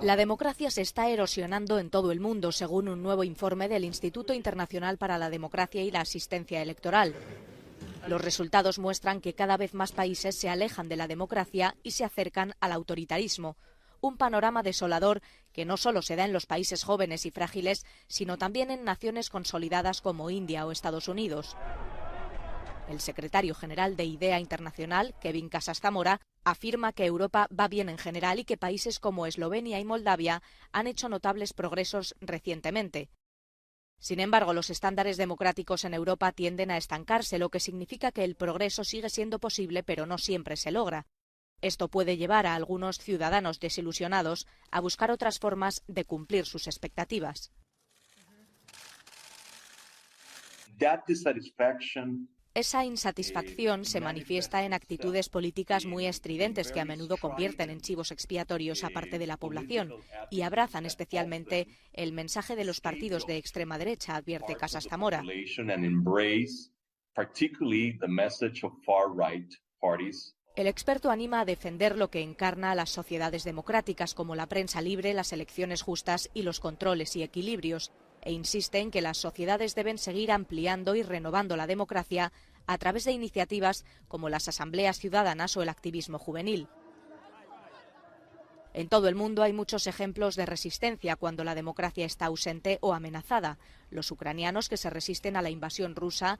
La democracia se está erosionando en todo el mundo, según un nuevo informe del Instituto Internacional para la Democracia y la Asistencia Electoral. Los resultados muestran que cada vez más países se alejan de la democracia y se acercan al autoritarismo, un panorama desolador que no solo se da en los países jóvenes y frágiles, sino también en naciones consolidadas como India o Estados Unidos. El secretario general de IDEA Internacional, Kevin Casas Zamora, afirma que Europa va bien en general y que países como Eslovenia y Moldavia han hecho notables progresos recientemente. Sin embargo, los estándares democráticos en Europa tienden a estancarse, lo que significa que el progreso sigue siendo posible, pero no siempre se logra. Esto puede llevar a algunos ciudadanos desilusionados a buscar otras formas de cumplir sus expectativas. Esa insatisfacción se manifiesta en actitudes políticas muy estridentes que a menudo convierten en chivos expiatorios a parte de la población y abrazan especialmente el mensaje de los partidos de extrema derecha, advierte Casas Zamora. El experto anima a defender lo que encarna a las sociedades democráticas como la prensa libre, las elecciones justas y los controles y equilibrios, e insiste en que las sociedades deben seguir ampliando y renovando la democracia a través de iniciativas como las asambleas ciudadanas o el activismo juvenil. En todo el mundo hay muchos ejemplos de resistencia cuando la democracia está ausente o amenazada. Los ucranianos que se resisten a la invasión rusa,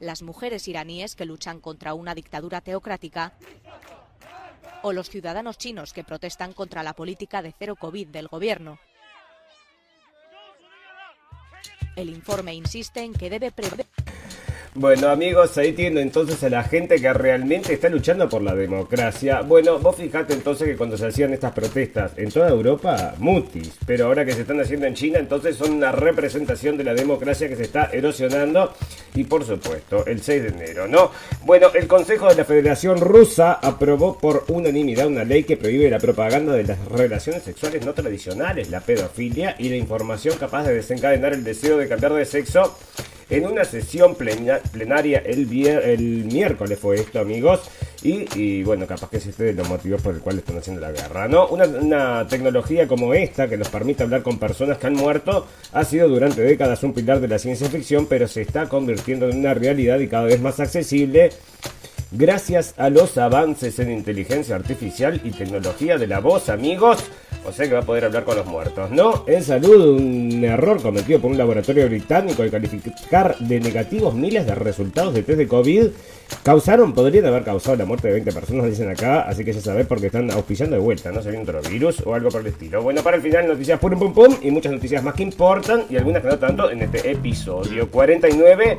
las mujeres iraníes que luchan contra una dictadura teocrática o los ciudadanos chinos que protestan contra la política de cero COVID del gobierno. El informe insiste en que debe prever bueno amigos, ahí tienen entonces a la gente que realmente está luchando por la democracia. Bueno, vos fijate entonces que cuando se hacían estas protestas en toda Europa, mutis, pero ahora que se están haciendo en China, entonces son una representación de la democracia que se está erosionando y por supuesto el 6 de enero, ¿no? Bueno, el Consejo de la Federación Rusa aprobó por unanimidad una ley que prohíbe la propaganda de las relaciones sexuales no tradicionales, la pedofilia y la información capaz de desencadenar el deseo de cambiar de sexo en una sesión plenaria el, miércoles fue esto, amigos. Y, bueno, capaz que es este de los motivos por el cual están haciendo la guerra, ¿no? Una, una, tecnología como esta, que nos permite hablar con personas que han muerto, ha sido durante décadas un pilar de la ciencia ficción, pero se está convirtiendo en una realidad y cada vez más accesible gracias a los avances en inteligencia artificial y tecnología de la voz, amigos. O sea que va a poder hablar con los muertos, ¿no? En salud, un error cometido por un laboratorio británico al calificar de negativos miles de resultados de test de COVID causaron, podrían haber causado la muerte de 20 personas, dicen acá, así que ya sabés porque están auspiciando de vuelta, ¿no? Sería otro virus o algo por el estilo. Bueno, para el final, noticias pum pum pum y muchas noticias más que importan y algunas que no tanto en este episodio 49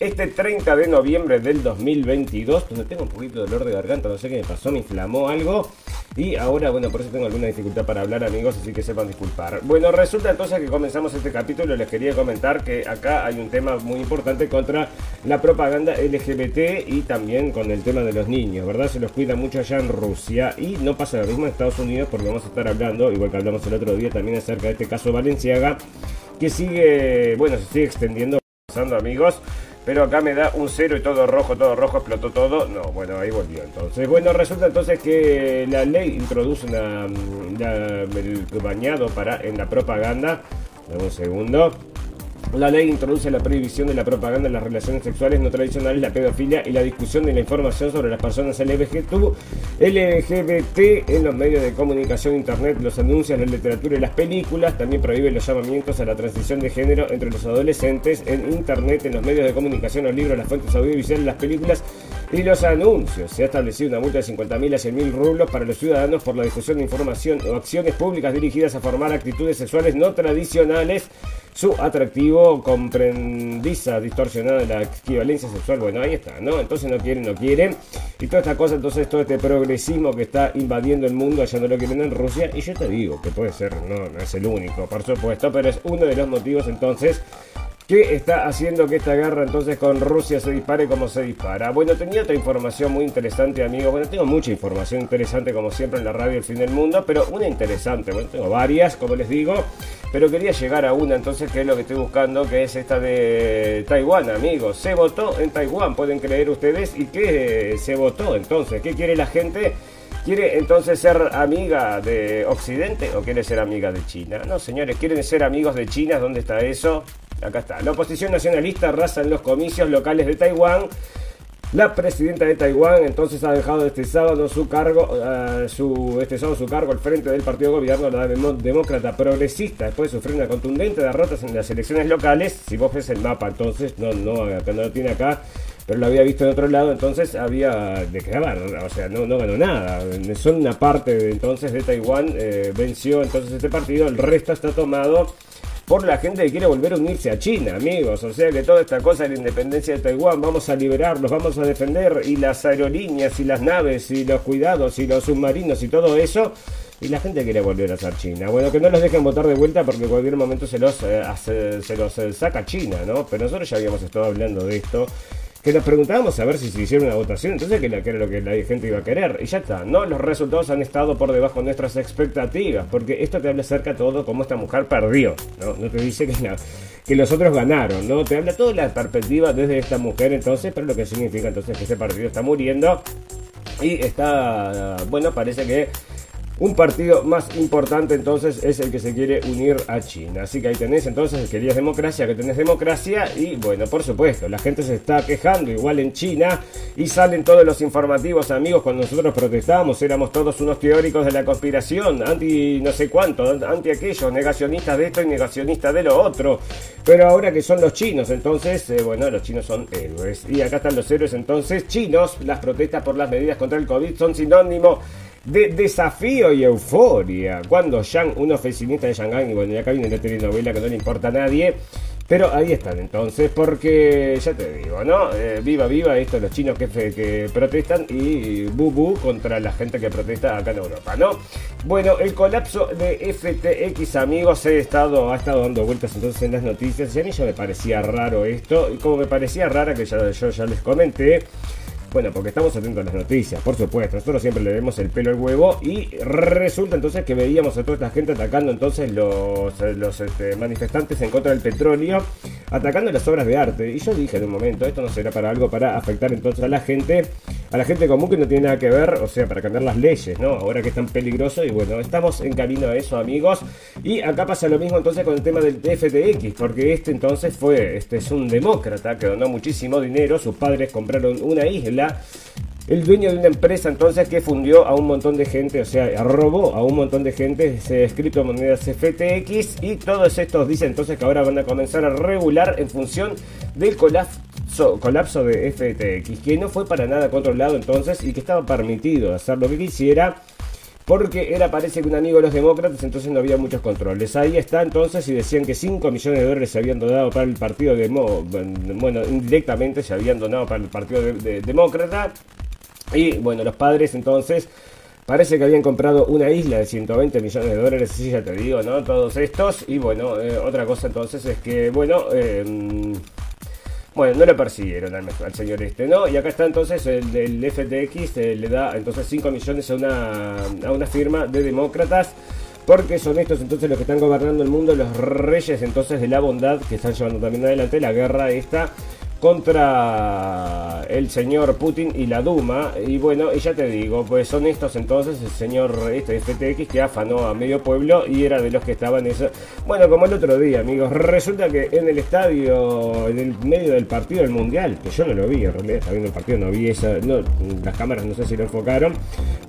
este 30 de noviembre del 2022, donde tengo un poquito de dolor de garganta, no sé qué me pasó, me inflamó algo. Y ahora, bueno, por eso tengo alguna dificultad para hablar, amigos, así que sepan disculpar. Bueno, resulta entonces que comenzamos este capítulo. Les quería comentar que acá hay un tema muy importante contra la propaganda LGBT y también con el tema de los niños, ¿verdad? Se los cuida mucho allá en Rusia y no pasa lo mismo en Estados Unidos porque vamos a estar hablando, igual que hablamos el otro día también acerca de este caso Valenciaga, que sigue, bueno, se sigue extendiendo, pasando, amigos. Pero acá me da un cero y todo rojo, todo rojo, explotó todo. No, bueno, ahí volvió entonces. Bueno, resulta entonces que la ley introduce una, el bañado para en la propaganda. Dame un segundo. La ley introduce la prohibición de la propaganda en las relaciones sexuales no tradicionales, la pedofilia y la discusión de la información sobre las personas LGBT en los medios de comunicación, internet, los anuncios, la literatura y las películas. También prohíbe los llamamientos a la transición de género entre los adolescentes en internet, en los medios de comunicación, los libros, las fuentes audiovisuales, las películas y los anuncios. Se ha establecido una multa de 50.000 a 100.000 rublos para los ciudadanos por la difusión de información o acciones públicas dirigidas a formar actitudes sexuales no tradicionales. Su atractivo comprendiza distorsionada de la equivalencia sexual. Bueno, ahí está, ¿no? Entonces no quieren, no quieren. Y toda esta cosa, entonces todo este progresismo que está invadiendo el mundo, allá no lo quieren en Rusia. Y yo te digo que puede ser, no, no es el único, por supuesto, pero es uno de los motivos entonces ¿Qué está haciendo que esta guerra entonces con Rusia se dispare como se dispara? Bueno, tenía otra información muy interesante, amigo. Bueno, tengo mucha información interesante como siempre en la radio El Fin del Mundo, pero una interesante. Bueno, tengo varias, como les digo, pero quería llegar a una entonces que es lo que estoy buscando, que es esta de Taiwán, amigos. Se votó en Taiwán, pueden creer ustedes. ¿Y qué se votó entonces? ¿Qué quiere la gente? ¿Quiere entonces ser amiga de Occidente o quiere ser amiga de China? No, señores, ¿quieren ser amigos de China? ¿Dónde está eso? Acá está. La oposición nacionalista arrasa en los comicios locales de Taiwán. La presidenta de Taiwán entonces ha dejado este sábado su cargo, uh, su, este sábado su cargo al frente del partido de gobierno, la demócrata progresista, después de sufrir una contundente derrota en las elecciones locales. Si vos ves el mapa, entonces, no, no, acá no lo tiene acá, pero lo había visto en otro lado, entonces había de qué o sea, no, ganó nada. Son una parte entonces de Taiwán, eh, venció entonces este partido, el resto está tomado por la gente que quiere volver a unirse a China, amigos. O sea que toda esta cosa de la independencia de Taiwán, vamos a liberarlos, vamos a defender, y las aerolíneas, y las naves, y los cuidados, y los submarinos, y todo eso. Y la gente quiere volver a ser China. Bueno, que no los dejen votar de vuelta porque en cualquier momento se los, eh, se los eh, saca China, ¿no? Pero nosotros ya habíamos estado hablando de esto que nos preguntábamos a ver si se hiciera una votación, entonces que, era lo que la gente iba a querer. Y ya está, ¿no? Los resultados han estado por debajo de nuestras expectativas, porque esto te habla acerca todo cómo esta mujer perdió, ¿no? No te dice que, que los otros ganaron, ¿no? Te habla toda la perspectiva desde esta mujer entonces, pero lo que significa entonces que ese partido está muriendo y está, bueno, parece que un partido más importante entonces es el que se quiere unir a China. Así que ahí tenés entonces, querías democracia, que tenés democracia y bueno, por supuesto, la gente se está quejando igual en China y salen todos los informativos amigos cuando nosotros protestábamos, éramos todos unos teóricos de la conspiración, anti no sé cuánto, anti aquello, negacionistas de esto y negacionistas de lo otro. Pero ahora que son los chinos, entonces, eh, bueno, los chinos son héroes. Y acá están los héroes entonces chinos, las protestas por las medidas contra el COVID son sinónimo de desafío y euforia. Cuando Yang, un oficinista de Shanghai, y bueno, ya acá viene la telenovela que no le importa a nadie, pero ahí están entonces, porque ya te digo, ¿no? Eh, viva, viva estos los chinos que, que protestan y bubu contra la gente que protesta acá en Europa, ¿no? Bueno, el colapso de FTX, amigos, he estado, ha estado dando vueltas entonces en las noticias y a mí ya me parecía raro esto, y como me parecía rara que ya, yo ya les comenté, bueno, porque estamos atentos a las noticias, por supuesto. Nosotros siempre le vemos el pelo al huevo y resulta entonces que veíamos a toda esta gente atacando entonces los, los este, manifestantes en contra del petróleo, atacando las obras de arte. Y yo dije en un momento, esto no será para algo para afectar entonces a la gente, a la gente común que no tiene nada que ver, o sea, para cambiar las leyes, ¿no? Ahora que es tan peligroso y bueno, estamos en camino a eso, amigos. Y acá pasa lo mismo entonces con el tema del FTX, porque este entonces fue, este es un demócrata que donó muchísimo dinero, sus padres compraron una isla el dueño de una empresa entonces que fundió a un montón de gente, o sea, robó a un montón de gente ese criptomonedas FTX y todos estos dicen entonces que ahora van a comenzar a regular en función del colapso, colapso de FTX, que no fue para nada controlado entonces y que estaba permitido hacer lo que quisiera porque era parece que un amigo de los demócratas, entonces no había muchos controles. Ahí está entonces y decían que 5 millones de dólares se habían donado para el partido de bueno, indirectamente se habían donado para el partido de, demócrata. Y bueno, los padres entonces parece que habían comprado una isla de 120 millones de dólares, sí, ya te digo, ¿no? Todos estos. Y bueno, eh, otra cosa entonces es que, bueno, eh, bueno, no lo persiguieron al, señor este, ¿no? Y acá está entonces el del FTX, eh, le da entonces 5 millones a una, a una firma de demócratas. Porque son estos entonces los que están gobernando el mundo, los reyes entonces de la bondad que están llevando también adelante la guerra esta contra el señor Putin y la Duma. Y bueno, y ya te digo, pues son estos entonces el señor este FTX que afanó a medio pueblo y era de los que estaban eso. Bueno, como el otro día, amigos, resulta que en el estadio, en el medio del partido del Mundial, que yo no lo vi, en realidad estaba viendo el partido, no vi esa, no, las cámaras no sé si lo enfocaron,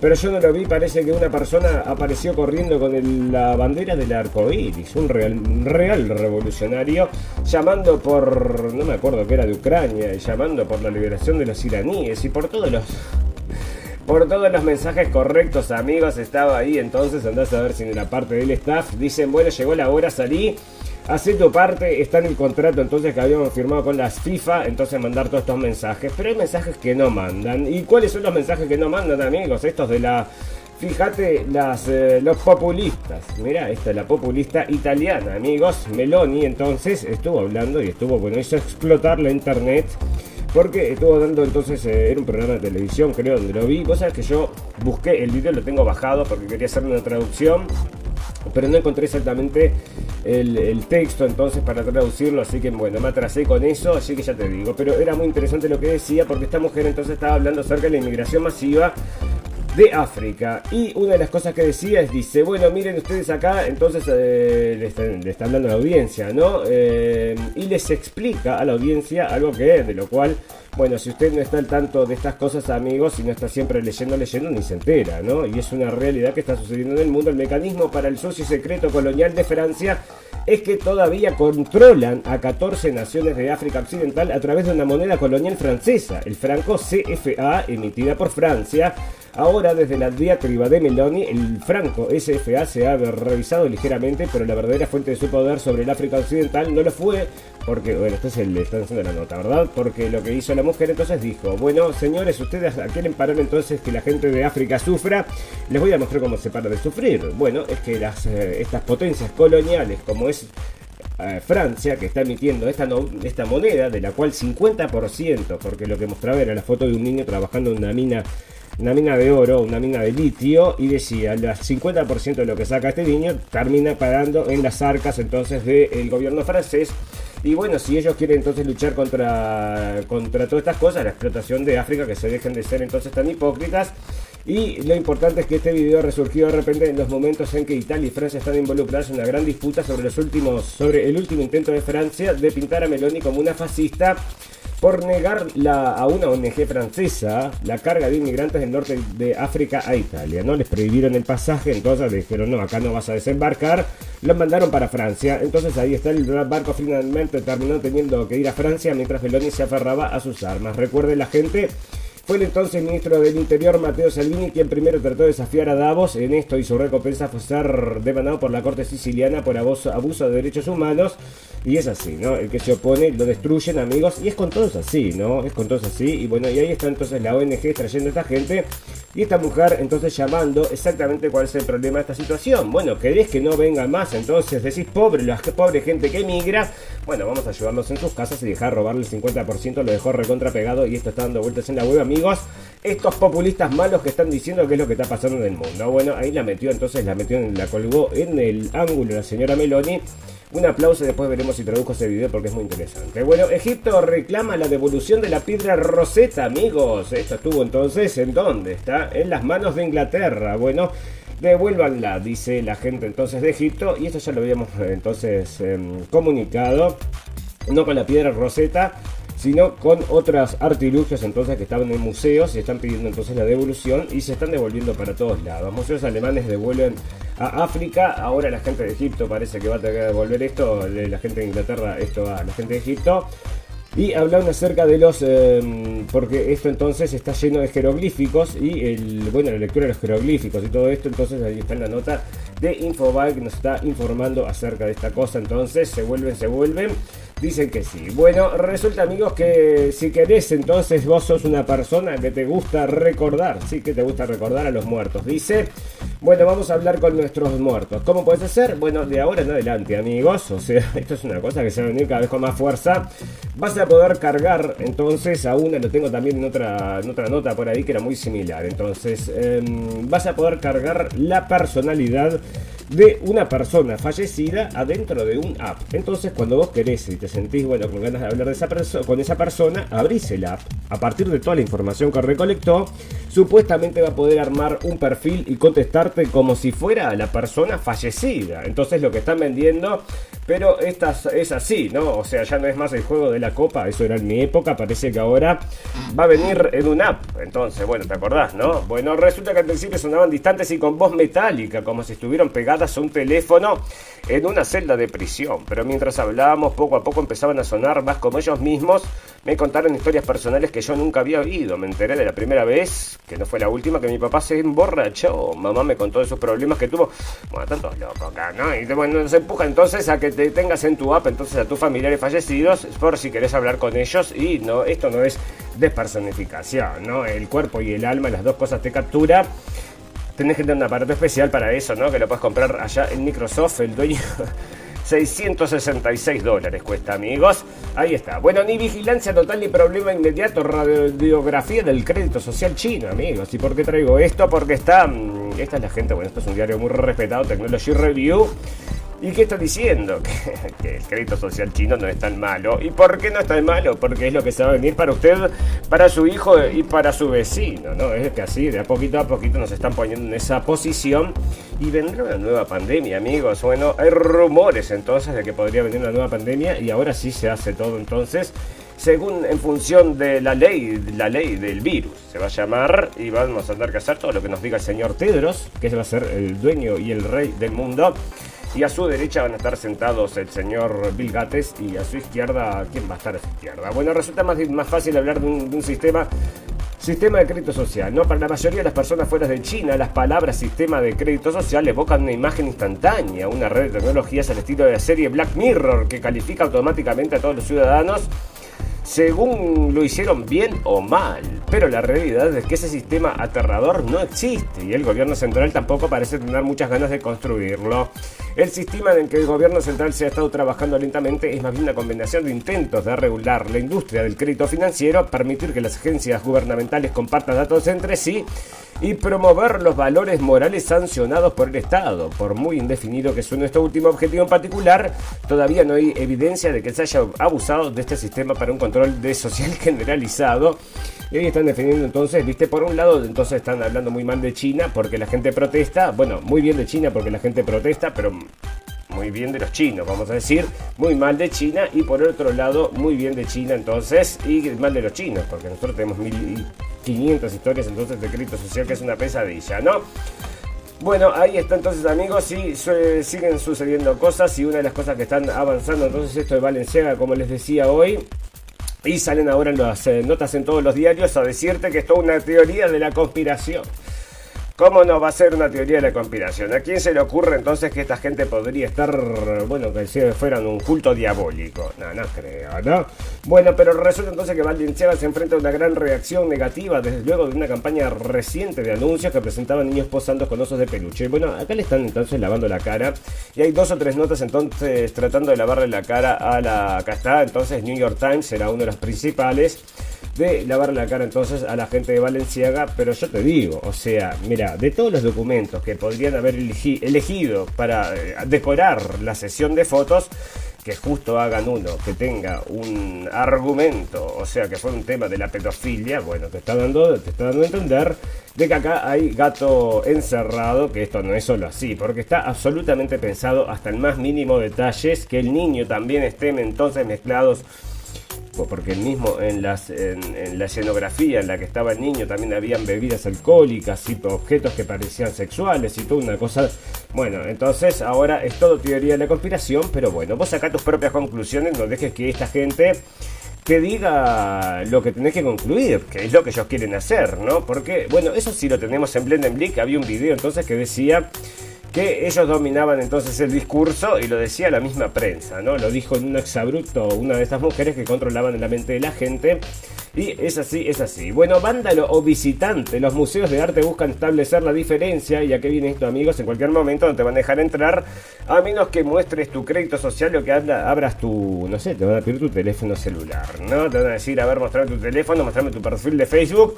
pero yo no lo vi, parece que una persona apareció corriendo con la bandera del arco iris, un real, real revolucionario, llamando por, no me acuerdo que era de Ucrania y llamando por la liberación de los iraníes y por todos los por todos los mensajes correctos, amigos. Estaba ahí, entonces andás a ver si en la parte del staff dicen, bueno, llegó la hora, salí. Hacé tu parte, está en el contrato entonces que habíamos firmado con las FIFA, entonces mandar todos estos mensajes. Pero hay mensajes que no mandan. ¿Y cuáles son los mensajes que no mandan, amigos? Estos de la Fíjate las, eh, los populistas. Mira, esta es la populista italiana, amigos. Meloni entonces estuvo hablando y estuvo, bueno, hizo explotar la internet porque estuvo dando entonces, eh, era un programa de televisión, creo, donde lo vi. Cosa que yo busqué el video, lo tengo bajado porque quería hacer una traducción. Pero no encontré exactamente el, texto entonces para traducirlo, así que bueno, me atrasé con eso, así que ya te digo. Pero era muy interesante lo que decía porque esta mujer entonces estaba hablando acerca de la inmigración masiva de África. Y una de las cosas que decía es, dice, bueno, miren ustedes acá, entonces eh, le, está, hablando a la audiencia, ¿no? Eh, y les explica a la audiencia algo que, de lo cual, bueno, si usted no está al tanto de estas cosas, amigos, y no está siempre leyendo, leyendo, ni se entera, ¿no? Y es una realidad que está sucediendo en el mundo. El mecanismo para el socio secreto colonial de Francia es que todavía controlan a 14 naciones de África Occidental a través de una moneda colonial francesa, el franco CFA, emitida por Francia. Ahora, desde la diatriba de Meloni, el franco SFA se ha revisado ligeramente, pero la verdadera fuente de su poder sobre el África Occidental no lo fue, porque, bueno, esto es el, están haciendo la nota, ¿verdad? Porque lo que hizo la mujer entonces dijo, bueno, señores, ustedes quieren parar entonces que la gente de África sufra, les voy a mostrar cómo se para de sufrir. Bueno, es que las, eh, estas potencias coloniales, como es eh, Francia, que está emitiendo esta, esta moneda, de la cual 50%, porque lo que mostraba era la foto de un niño trabajando en una mina una mina de oro, una mina de litio, y decía, el 50% de lo que saca este niño termina pagando en las arcas entonces del gobierno francés. Y bueno, si ellos quieren entonces luchar contra, contra todas estas cosas, la explotación de África, que se dejen de ser entonces tan hipócritas. Y lo importante es que este video resurgió de repente en los momentos en que Italia y Francia están involucrados en una gran disputa sobre los últimos, sobre el último intento de Francia de pintar a Meloni como una fascista por negar la, a una ONG francesa la carga de inmigrantes del norte de África a Italia. No les prohibieron el pasaje, entonces dijeron no, acá no vas a desembarcar. Los mandaron para Francia. Entonces ahí está el barco finalmente terminó teniendo que ir a Francia mientras Meloni se aferraba a sus armas. Recuerde la gente fue el entonces ministro del Interior Matteo Salvini quien primero trató de desafiar a Davos en esto y su recompensa fue ser demandado por la Corte Siciliana por abuso de derechos humanos. Y es así, ¿no? El que se opone lo destruyen, amigos. Y es con todos así, ¿no? Es con todos así. Y bueno, y ahí está entonces la ONG trayendo a esta gente. Y esta mujer entonces llamando exactamente cuál es el problema de esta situación. Bueno, ¿querés que no venga más? Entonces decís, pobre, la pobre gente que emigra. Bueno, vamos a ayudarlos en sus casas y dejar robarle el 50%. Lo dejó recontrapegado y esto está dando vueltas en la web, amigos estos populistas malos que están diciendo qué es lo que está pasando en el mundo. Bueno, ahí la metió, entonces la metió, la colgó en el ángulo la señora Meloni. Un aplauso y después veremos si traduzco ese video porque es muy interesante. Bueno, Egipto reclama la devolución de la piedra Rosetta, amigos. Esto estuvo entonces, ¿en dónde? Está en las manos de Inglaterra. Bueno, devuélvanla, dice la gente entonces de Egipto. Y esto ya lo habíamos entonces em, comunicado. No con la piedra Rosetta, sino con otras artilugios entonces que estaban en museos y están pidiendo entonces la devolución y se están devolviendo para todos lados. Museos alemanes devuelven a África, ahora la gente de Egipto parece que va a tener que devolver esto, la gente de Inglaterra esto a la gente de Egipto. Y hablan acerca de los. Em, porque esto entonces está lleno de jeroglíficos y el, bueno, la lectura de los jeroglíficos y todo esto. Entonces ahí está en la nota de Infobae que nos está informando acerca de esta cosa. Entonces se vuelven, se vuelven. Dicen que sí. Bueno, resulta amigos que si querés entonces vos sos una persona que te gusta recordar, sí que te gusta recordar a los muertos. Dice, bueno, vamos a hablar con nuestros muertos. ¿Cómo puedes hacer? Bueno, de ahora en adelante amigos, o sea, esto es una cosa que se va a venir cada vez con más fuerza. Vas a poder cargar entonces a una, lo tengo también en otra, en otra nota por ahí que era muy similar. Entonces, em, vas a poder cargar la personalidad de una persona fallecida adentro de un app. Entonces, cuando vos querés y te sentís bueno con ganas de hablar de esa con esa persona, abrís el app. A partir de toda la información que recolectó, supuestamente va a poder armar un perfil y contestarte como si fuera la persona fallecida. Entonces lo que están vendiendo, pero esta es así, ¿no? O sea, ya no es más el juego de la copa, eso era en mi época, parece que ahora va a venir en un app. Entonces, bueno, ¿te acordás, no? Bueno, resulta que al principio sonaban distantes y con voz metálica, como si estuvieran pegadas un teléfono en una celda de prisión. Pero mientras hablábamos, poco a poco empezaban a sonar más como ellos mismos. Me contaron historias personales que yo nunca había oído. Me enteré de la primera vez que no fue la última, que mi papá se emborrachó. Mamá me contó de sus problemas que tuvo. Bueno, tantos locos acá, ¿no? Y bueno, se empuja entonces a que te tengas en tu app entonces a tus familiares fallecidos por si querés hablar con ellos. Y no, esto no es despersonificación, ¿no? El cuerpo y el alma, las dos cosas te captura. Tenés que tener un aparato especial para eso, ¿no? Que lo puedes comprar allá en Microsoft, el dueño 666 dólares cuesta, amigos. Ahí está. Bueno, ni vigilancia total ni problema inmediato. Radiografía del crédito social chino, amigos. ¿Y por qué traigo esto? Porque está. Mm, esta es la gente, bueno, esto es un diario muy respetado, Technology Review. ¿Y qué está diciendo? Que, el crédito social chino no es tan malo. ¿Y por qué no es tan malo? Porque es lo que se va a venir para usted, para su hijo y para su vecino, ¿no? Es que así, de a poquito a poquito nos están poniendo en esa posición. Y vendrá una nueva pandemia, amigos. Bueno, hay rumores entonces de que podría venir una nueva pandemia y ahora sí se hace todo entonces según en función de la ley, la ley del virus. Se va a llamar y vamos a andar que hacer todo lo que nos diga el señor Tedros, que va a ser el dueño y el rey del mundo. Y a su derecha van a estar sentados el señor Bill Gates y a su izquierda, ¿quién va a estar a su izquierda? Bueno, resulta más, más fácil hablar de un, sistema Sistema de crédito social, ¿no? Para la mayoría de las personas fuera de China, las palabras sistema de crédito social evocan una imagen instantánea, una red de tecnologías al estilo de la serie Black Mirror que califica automáticamente a todos los ciudadanos según lo hicieron bien o mal. Pero la realidad es que ese sistema aterrador no existe y el gobierno central tampoco parece tener muchas ganas de construirlo. El sistema en el que el gobierno central se ha estado trabajando lentamente es más bien una combinación de intentos de regular la industria del crédito financiero, permitir que las agencias gubernamentales compartan datos entre sí y promover los valores morales sancionados por el Estado. Por muy indefinido que suene este último objetivo en particular, todavía no hay evidencia de que se haya abusado de este sistema para un control de social generalizado. Y hoy están defendiendo entonces, viste, por un lado, entonces están hablando muy mal de China porque la gente protesta. Bueno, muy bien de China porque la gente protesta, pero muy bien de los chinos, vamos a decir, muy mal de China y por otro lado muy bien de China entonces y mal de los chinos, porque nosotros tenemos 1500 historias entonces de crédito social que es una pesadilla, ¿no? Bueno, ahí está entonces amigos, sí, siguen sucediendo cosas y una de las cosas que están avanzando entonces esto de Valenciaga, como les decía hoy, y salen ahora las eh, notas en todos los diarios a decirte que es una teoría de la conspiración. ¿Cómo no va a ser una teoría de la conspiración? ¿A quién se le ocurre entonces que esta gente podría estar, bueno, que si fueran un culto diabólico? No, no creo, ¿no? Bueno, pero resulta entonces que Valenciaga se enfrenta a una gran reacción negativa, desde luego de una campaña reciente de anuncios que presentaban niños posando con osos de peluche. Bueno, acá le están entonces lavando la cara y hay dos o tres notas entonces tratando de lavarle la cara a la... Acá está, entonces New York Times será uno de los principales de lavar la cara entonces a la gente de Valenciaga, pero yo te digo, o sea, mira, de todos los documentos que podrían haber elegido para eh, decorar la sesión de fotos, que justo hagan uno que tenga un argumento, o sea, que fue un tema de la pedofilia, bueno, te está dando, te está dando a entender de que acá hay gato encerrado, que esto no es solo así, porque está absolutamente pensado hasta el más mínimo detalles, que el niño también estén entonces mezclados porque mismo en, las, en, la escenografía en la que estaba el niño también habían bebidas alcohólicas y objetos que parecían sexuales y toda una cosa. Bueno, entonces ahora es todo teoría de la conspiración, pero bueno, vos saca tus propias conclusiones, no dejes que esta gente te diga lo que tenés que concluir, que es lo que ellos quieren hacer, ¿no? Porque, bueno, eso sí lo tenemos en Blendenblick, había un video entonces que decía que ellos dominaban entonces el discurso y lo decía la misma prensa, ¿no? Lo dijo en un exabrupto una de estas mujeres que controlaban la mente de la gente. Y es así, es así. Bueno, vándalo o visitante, los museos de arte buscan establecer la diferencia. Y a qué viene esto, amigos, en cualquier momento no te van a dejar entrar, a menos que muestres tu crédito social o que abras tu, no sé, te van a pedir tu teléfono celular, ¿no? Te van a decir, a ver, mostrame tu teléfono, mostrame tu perfil de Facebook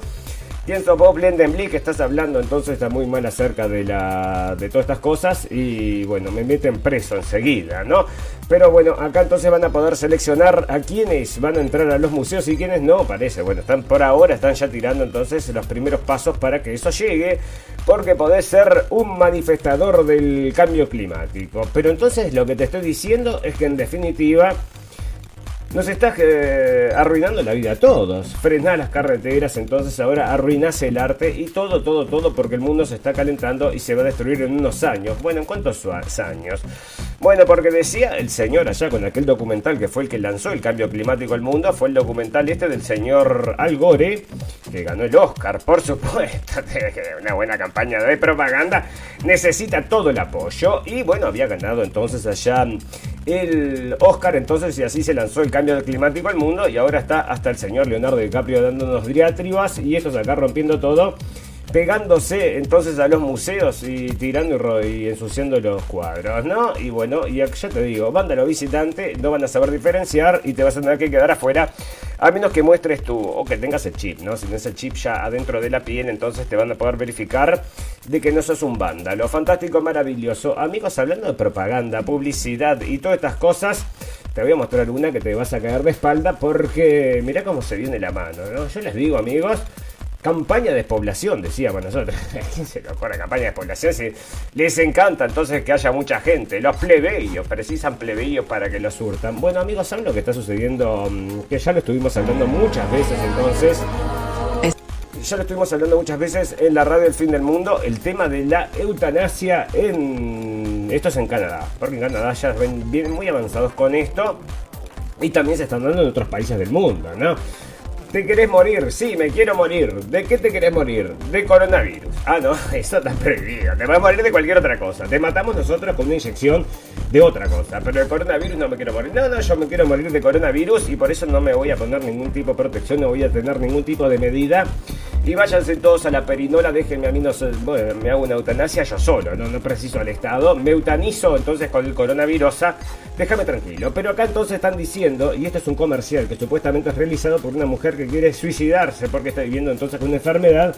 ¿Quién sos vos, Blendenblick? Que estás hablando entonces está muy mal acerca de, la, de todas estas cosas y bueno, me meten preso enseguida, ¿no? Pero bueno, acá entonces van a poder seleccionar a quienes van a entrar a los museos y quienes no, parece. Bueno, están por ahora, están ya tirando entonces los primeros pasos para que eso llegue, porque podés ser un manifestador del cambio climático. Pero entonces lo que te estoy diciendo es que en definitiva nos estás eh, arruinando la vida a todos. Frenás las carreteras, entonces ahora arruinás el arte y todo, todo, todo porque el mundo se está calentando y se va a destruir en unos años. Bueno, ¿en cuántos años? Bueno, porque decía el señor allá con aquel documental que fue el que lanzó el cambio climático al mundo, fue el documental este del señor Al Gore, que ganó el Oscar, por supuesto, una buena campaña de propaganda, necesita todo el apoyo y bueno, había ganado entonces allá el Oscar, entonces y así se lanzó el cambio climático al mundo y ahora está hasta el señor Leonardo DiCaprio dándonos diatribas y estos acá rompiendo todo pegándose entonces a los museos y tirando y, ensuciando los cuadros, ¿no? Y bueno, y ya te digo, vándalo visitante, no van a saber diferenciar y te vas a tener que quedar afuera, a menos que muestres tú o que tengas el chip, ¿no? Si tienes el chip ya adentro de la piel, entonces te van a poder verificar de que no sos un vándalo. Fantástico, maravilloso. Amigos, hablando de propaganda, publicidad y todas estas cosas, te voy a mostrar una que te vas a caer de espalda porque mira cómo se viene la mano, ¿no? Yo les digo, amigos, Campaña de despoblación, decíamos nosotros. ¿Quién se le ocurre campaña de despoblación? Si les encanta entonces que haya mucha gente. Los plebeyos, precisan plebeyos para que los surtan. Bueno, amigos, ¿saben lo que está sucediendo? Mm, que ya lo estuvimos hablando muchas veces entonces. Ya lo estuvimos hablando muchas veces en la radio El Fin del Mundo. El tema de la eutanasia en. Esto es en Canadá. Porque en Canadá ya vienen muy avanzados con esto. Y también se están dando en otros países del mundo, ¿no? ¿Te querés morir? Sí, me quiero morir. ¿De qué te querés morir? De coronavirus. Ah, no, eso está prohibido. Te vas a morir de cualquier otra cosa. Te matamos nosotros con una inyección de otra cosa. Pero de coronavirus no me quiero morir. No, no, yo me quiero morir de coronavirus y por eso no me voy a poner ningún tipo de protección, no voy a tener ningún tipo de medida. Y váyanse todos a la perinola, déjenme a mí, no bueno, me hago una eutanasia yo solo, no, no preciso al Estado. Me eutanizo entonces con el coronavirus. Déjame tranquilo. Pero acá entonces están diciendo, y esto es un comercial que supuestamente es realizado por una mujer que quiere suicidarse porque está viviendo entonces con una enfermedad.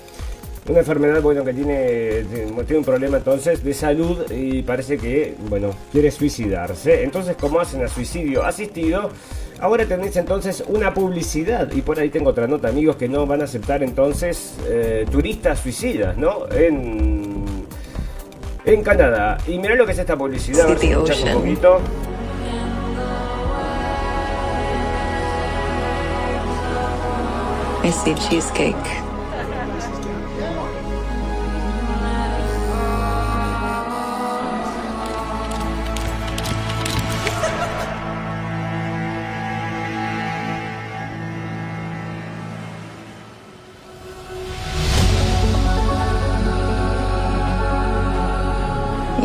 Una enfermedad, bueno, que tiene, tiene un problema entonces de salud y parece que, bueno, quiere suicidarse. Entonces, como hacen a suicidio asistido, ahora tenéis entonces una publicidad. Y por ahí tengo otra nota, amigos, que no van a aceptar entonces eh, turistas suicidas, ¿no? En, en Canadá. Y mirá lo que es esta publicidad, a ver si un poquito. I see cheesecake.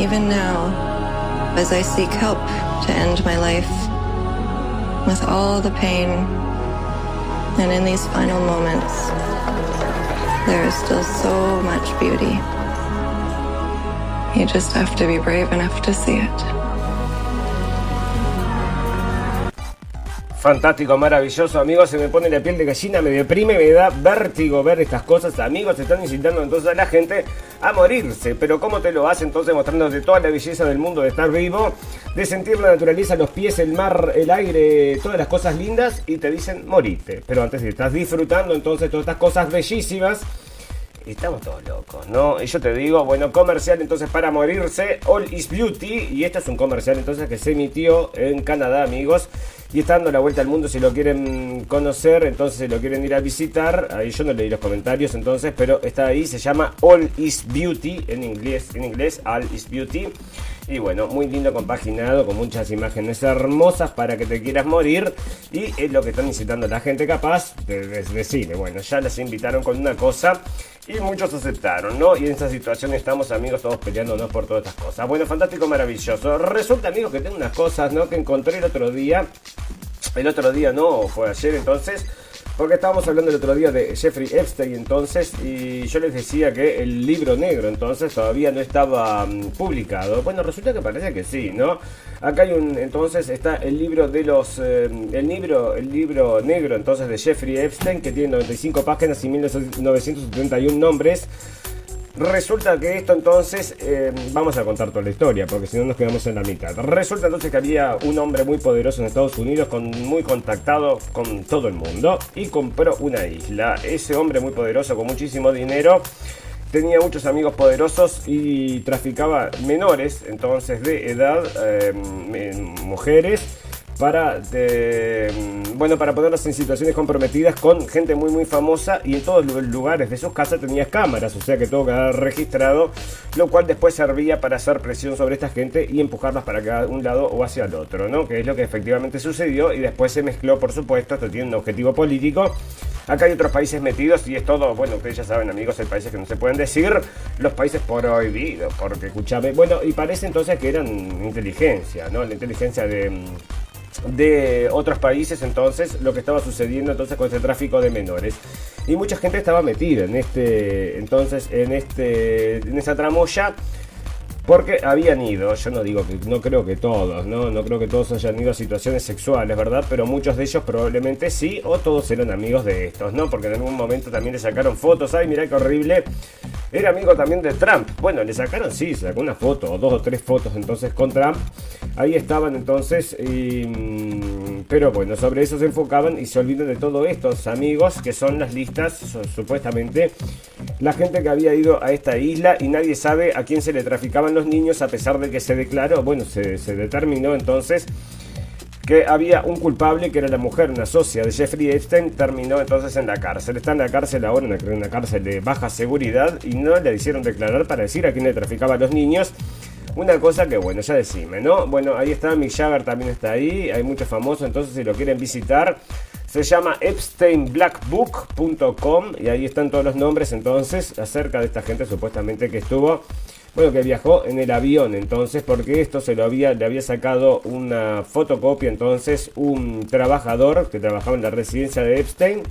Even now, as I seek help to end my life, with all the pain And in these final moments, there is still so much beauty. You just have to be brave enough to see it. Fantástico, maravilloso, amigos. Se me pone la piel de gallina, me deprime, me da vértigo ver estas cosas. Amigos, están incitando entonces a la gente a morirse. Pero ¿cómo te lo hace entonces mostrándote toda la belleza del mundo de estar vivo? de sentir la naturaleza, los pies, el mar, el aire, todas las cosas lindas y te dicen morite. Pero antes de estás disfrutando entonces todas estas cosas bellísimas, estamos todos locos, ¿no? Y yo te digo, bueno, comercial entonces para morirse, All is Beauty, y este es un comercial entonces que se emitió en Canadá, amigos, y está dando la vuelta al mundo, si lo quieren conocer, entonces si lo quieren ir a visitar, ahí yo no leí los comentarios entonces, pero está ahí, se llama All is Beauty, en inglés, en inglés, All is Beauty, y bueno, muy lindo compaginado, con muchas imágenes hermosas para que te quieras morir. Y es lo que están incitando la gente capaz de, decirle, bueno, ya las invitaron con una cosa y muchos aceptaron, ¿no? Y en esta situación estamos, amigos, todos peleándonos por todas estas cosas. Bueno, fantástico, maravilloso. Resulta, amigos, que tengo unas cosas, ¿no? Que encontré el otro día. El otro día, no, fue ayer entonces Porque estábamos hablando el otro día de Jeffrey Epstein entonces y yo les decía que el libro negro entonces todavía no estaba mm, publicado. Bueno, resulta que parece que sí, ¿no? Acá hay un entonces está el libro de los eh, el libro el libro negro entonces de Jeffrey Epstein que tiene 95 páginas y 1971 nombres Resulta que esto entonces, eh, vamos a contar toda la historia, porque si no nos quedamos en la mitad. Resulta entonces que había un hombre muy poderoso en Estados Unidos, con, muy contactado con todo el mundo, y compró una isla. Ese hombre muy poderoso, con muchísimo dinero, tenía muchos amigos poderosos y traficaba menores, entonces de edad, eh, mujeres para, mm, bueno, para ponerlas en situaciones comprometidas con gente muy muy famosa y en todos los lugares de sus casas tenía cámaras, o sea que todo quedaba registrado, lo cual después servía para hacer presión sobre esta gente y empujarlas para cada un lado o hacia el otro, ¿no? Que es lo que efectivamente sucedió y después se mezcló, por supuesto, esto tiene un objetivo político. Acá hay otros países metidos y es todo, bueno, ustedes ya saben amigos, hay países que no se pueden decir, los países prohibidos, porque escuchame, bueno, y parece entonces que eran inteligencia, ¿no? La inteligencia de de otros países entonces lo que estaba sucediendo entonces con este tráfico de menores y mucha gente estaba metida en este entonces en este en esa tramoya porque habían ido, yo no digo que, no creo que todos, ¿no? No creo que todos hayan ido a situaciones sexuales, ¿verdad? Pero muchos de ellos probablemente sí, o todos eran amigos de estos, ¿no? Porque en algún momento también le sacaron fotos, ay, mira qué horrible. Era amigo también de Trump. Bueno, le sacaron, sí, sacó una foto, o dos o tres fotos entonces con Trump. Ahí estaban entonces, mm, pero bueno, sobre eso se enfocaban y se olvidan de todos estos amigos que son las listas, supuestamente, la gente que había ido a esta isla y nadie sabe a quién se le traficaban los niños a pesar de que se declaró, bueno, se, determinó entonces que había un culpable que era la mujer, una socia de Jeffrey Epstein, terminó entonces en la cárcel. Está en la cárcel ahora, en una cárcel de baja seguridad y no le hicieron declarar para decir a quién le traficaba a los niños. Una cosa que bueno, ya decime, ¿no? Bueno, ahí está, Mick Jagger también está ahí, hay muchos famosos, entonces si lo quieren visitar, se llama epsteinblackbook.com y ahí están todos los nombres entonces acerca de esta gente supuestamente que estuvo bueno, que viajó en el avión entonces, porque esto se lo había, le había sacado una fotocopia entonces un trabajador que trabajaba en la residencia de Epstein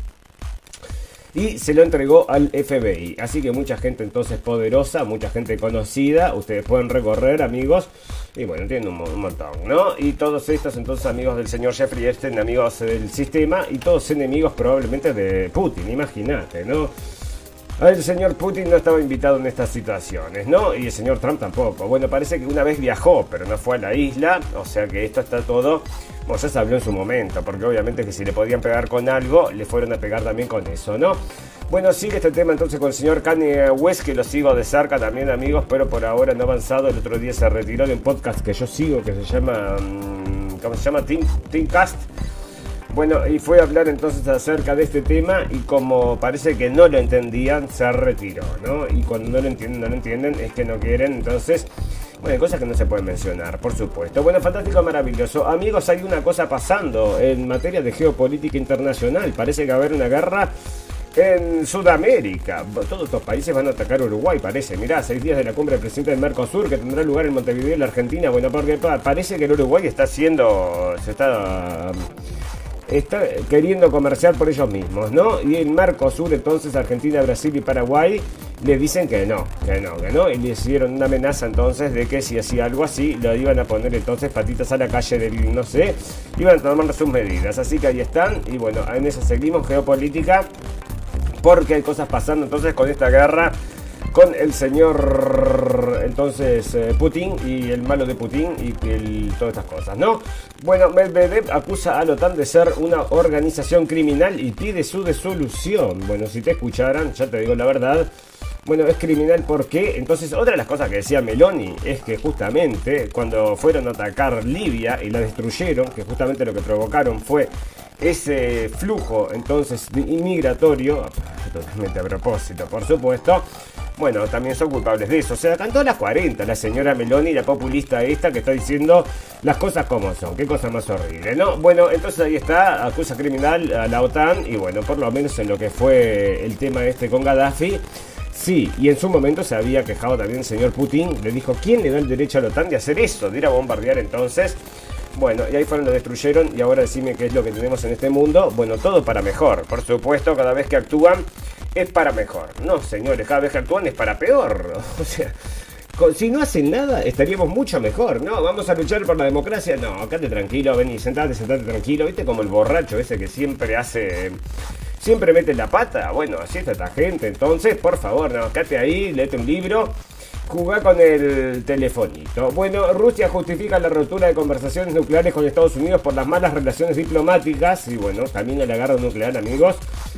y se lo entregó al FBI. Así que mucha gente entonces poderosa, mucha gente conocida, ustedes pueden recorrer amigos y bueno, tienen un, un, montón, ¿no? Y todos estos entonces amigos del señor Jeffrey Epstein, amigos del sistema y todos enemigos probablemente de Putin, imagínate, ¿no? El señor Putin no estaba invitado en estas situaciones, ¿no? Y el señor Trump tampoco. Bueno, parece que una vez viajó, pero no fue a la isla, o sea que esto está todo, bueno, ya se habló en su momento, porque obviamente que si le podían pegar con algo, le fueron a pegar también con eso, ¿no? Bueno, sigue este tema entonces con el señor Kanye West, que lo sigo de cerca también, amigos, pero por ahora no ha avanzado. El otro día se retiró de un podcast que yo sigo, que se llama, mm, ¿cómo se llama? Team, Teamcast bueno, y fue a hablar entonces acerca de este tema y como parece que no lo entendían, se retiró, ¿no? Y cuando no lo entienden, no lo entienden, es que no quieren, entonces... Bueno, hay cosas que no se pueden mencionar, por supuesto. Bueno, fantástico, maravilloso. Amigos, hay una cosa pasando en materia de geopolítica internacional. Parece que va a haber una guerra en Sudamérica. Todos estos países van a atacar Uruguay, parece. Mirá, seis días de la cumbre del presidente del Mercosur que tendrá lugar en Montevideo, en la Argentina. Bueno, porque parece que el Uruguay está haciendo. se está está queriendo comerciar por ellos mismos, ¿no? Y el Mercosur, entonces Argentina, Brasil y Paraguay, le dicen que no, que no, que no, y le hicieron una amenaza entonces de que si hacía algo así, lo iban a poner entonces patitas a la calle del, no sé, iban a tomar sus medidas. Así que ahí están, y bueno, en eso seguimos, geopolítica, porque hay cosas pasando entonces con esta guerra con el señor entonces eh, Putin y el malo de Putin y todas estas cosas, ¿no? Bueno, Medvedev acusa a la OTAN de ser una organización criminal y pide su desolución. Bueno, si te escucharan, ya te digo la verdad. Bueno, es criminal porque, entonces, otra de las cosas que decía Meloni es que justamente cuando fueron a atacar Libia y la destruyeron, que justamente lo que provocaron fue ese flujo entonces inmigratorio, totalmente a propósito, por supuesto, bueno, también son culpables de eso. O sea, cantó a las 40 la señora Meloni, la populista esta que está diciendo las cosas como son. Qué cosa más horrible, ¿no? Bueno, entonces ahí está, acusa criminal a la OTAN y bueno, por lo menos en lo que fue el tema este con Gaddafi. Sí, y en su momento se había quejado también el señor Putin, le dijo, ¿quién le da el derecho a la OTAN de hacer eso? De ir a bombardear entonces Bueno, y ahí fueron, lo destruyeron y ahora decime qué es lo que tenemos en este mundo. Bueno, todo para mejor. Por supuesto, cada vez que actúan es para mejor. No, señores, cada vez que actúan es para peor. O sea, si no hacen nada, estaríamos mucho mejor. No, vamos a luchar por la democracia. No, quédate tranquilo, vení, sentate, sentate tranquilo. ¿Viste como el borracho ese que siempre hace siempre mete la pata. Bueno, así está esta gente. Entonces, por favor, no, quédate ahí, léete un libro. Jugá con el telefonito. Bueno, Rusia justifica la ruptura de conversaciones nucleares con Estados Unidos por las malas relaciones diplomáticas. Y bueno, también el agarro nuclear, amigos.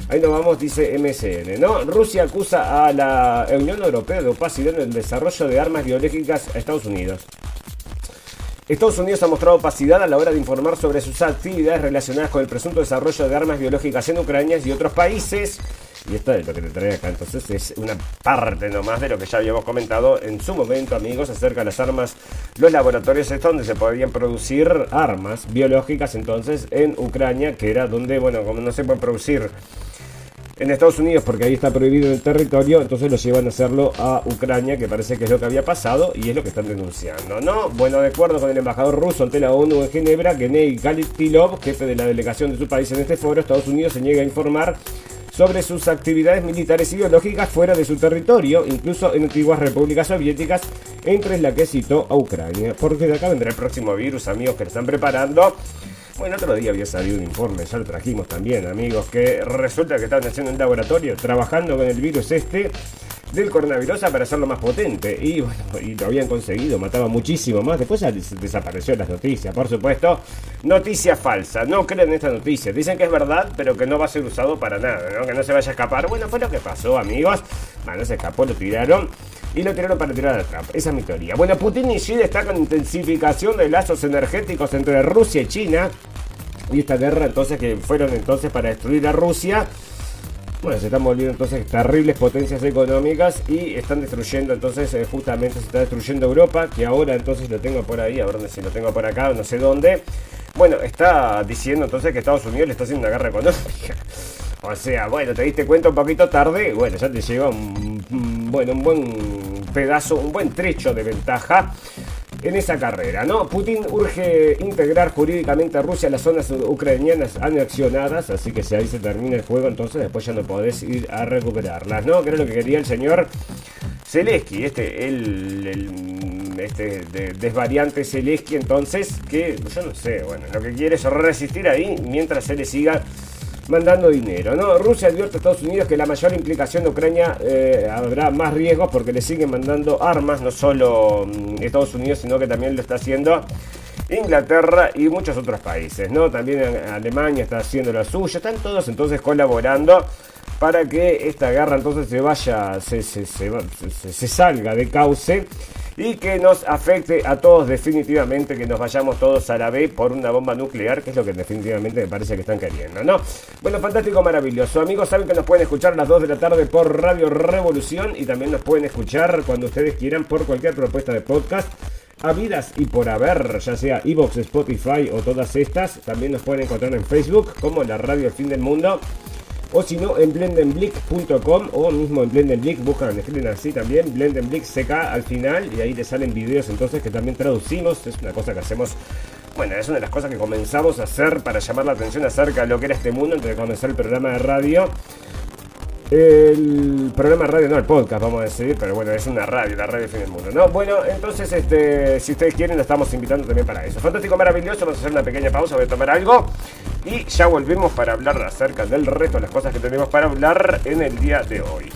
Ahí nos vamos, dice MSN. Rusia acusa a la Unión Europea de opacidad en el desarrollo de armas biológicas a Estados Unidos. Estados Unidos ha mostrado opacidad a la hora de informar sobre sus actividades relacionadas con el presunto desarrollo de armas biológicas en Ucrania y otros países. Y esto es lo que te trae acá, entonces es una parte nomás de lo que ya habíamos comentado en su momento, amigos, acerca de las armas, los laboratorios estos donde se podían producir armas biológicas entonces en Ucrania, que era donde, bueno, como no se pueden producir en Estados Unidos porque ahí está prohibido el territorio, entonces lo llevan a hacerlo a Ucrania, que parece que es lo que había pasado y es lo que están denunciando, ¿no? Bueno, de acuerdo con el embajador ruso ante la ONU en Ginebra, Genei Galitilov, jefe de la delegación de su país en este foro, Estados Unidos se niega a informar sobre sus actividades militares y biológicas fuera de su territorio, incluso en antiguas repúblicas soviéticas, entre las que citó a Ucrania. Porque de acá vendrá el próximo virus, amigos, que lo están preparando. Bueno, otro día había salido un informe, ya lo trajimos también, amigos, que resulta que estaban haciendo un laboratorio trabajando con el virus este del coronavirus para hacerlo más potente. Y bueno, y lo habían conseguido, mataba muchísimo más. Después desapareció las noticias, por supuesto. Noticia falsa, no creen esta noticia. Dicen que es verdad, pero que no va a ser usado para nada, ¿no? que no se vaya a escapar. Bueno, fue lo que pasó, amigos. Bueno, se escapó, lo tiraron y lo tiraron para tirar a Trump. Esa es mi teoría. Bueno, Putin y Xi destacan intensificación de lazos energéticos entre Rusia y China. Y esta guerra entonces que fueron entonces para destruir a Rusia. Bueno, se están volviendo entonces terribles potencias económicas y están destruyendo entonces eh, justamente se está destruyendo Europa, que ahora entonces lo tengo por ahí, a ver si lo tengo por acá, no sé dónde. Bueno, está diciendo entonces que Estados Unidos le está haciendo una guerra económica. O sea, bueno, te diste cuenta un poquito tarde, bueno, ya te lleva un, bueno, un buen pedazo, un buen trecho de ventaja en esa carrera, ¿no? Putin urge integrar jurídicamente a Rusia las zonas ucranianas anexionadas, así que si ahí se termina el juego, entonces después ya no podés ir a recuperarlas, ¿no? Que era lo que quería el señor Zelensky, este, el, este desvariante Zelensky, entonces, que yo no sé, bueno, lo que quiere es resistir ahí mientras se le siga mandando dinero. ¿no? Rusia advierte a Estados Unidos que la mayor implicación de Ucrania eh, habrá más riesgos porque le siguen mandando armas, no solo mm, Estados Unidos, sino que también lo está haciendo Inglaterra y muchos otros países. ¿no? También Alemania está haciendo lo suyo, están todos entonces colaborando para que esta guerra entonces se vaya, se, se, se salga de cauce y que nos afecte a todos definitivamente, que nos vayamos todos a la B por una bomba nuclear, que es lo que definitivamente me parece que están queriendo, ¿no? Bueno, fantástico, maravilloso. Amigos, saben que nos pueden escuchar a las 2 de la tarde por Radio Revolución y también nos pueden escuchar cuando ustedes quieran por cualquier propuesta de podcast habidas y por haber, ya sea Evox, Spotify o todas estas, también nos pueden encontrar en Facebook como la Radio El Fin del Mundo o si no en blendenblick.com o mismo en blendenblick buscan, escriben así también, blendenblick CK al final y ahí te salen videos entonces que también traducimos, es una cosa que hacemos bueno, es una de las cosas que comenzamos a hacer para llamar la atención acerca de lo que era este mundo antes de comenzar el programa de radio. El programa de radio, no el podcast, vamos a decir, pero bueno, es una radio, la radio fin del mundo, ¿no? Bueno, entonces, este, si ustedes quieren, lo estamos invitando también para eso. Fantástico, maravilloso, vamos a hacer una pequeña pausa, voy a tomar algo y ya volvemos para hablar acerca del resto de las cosas que tenemos para hablar en el día de hoy.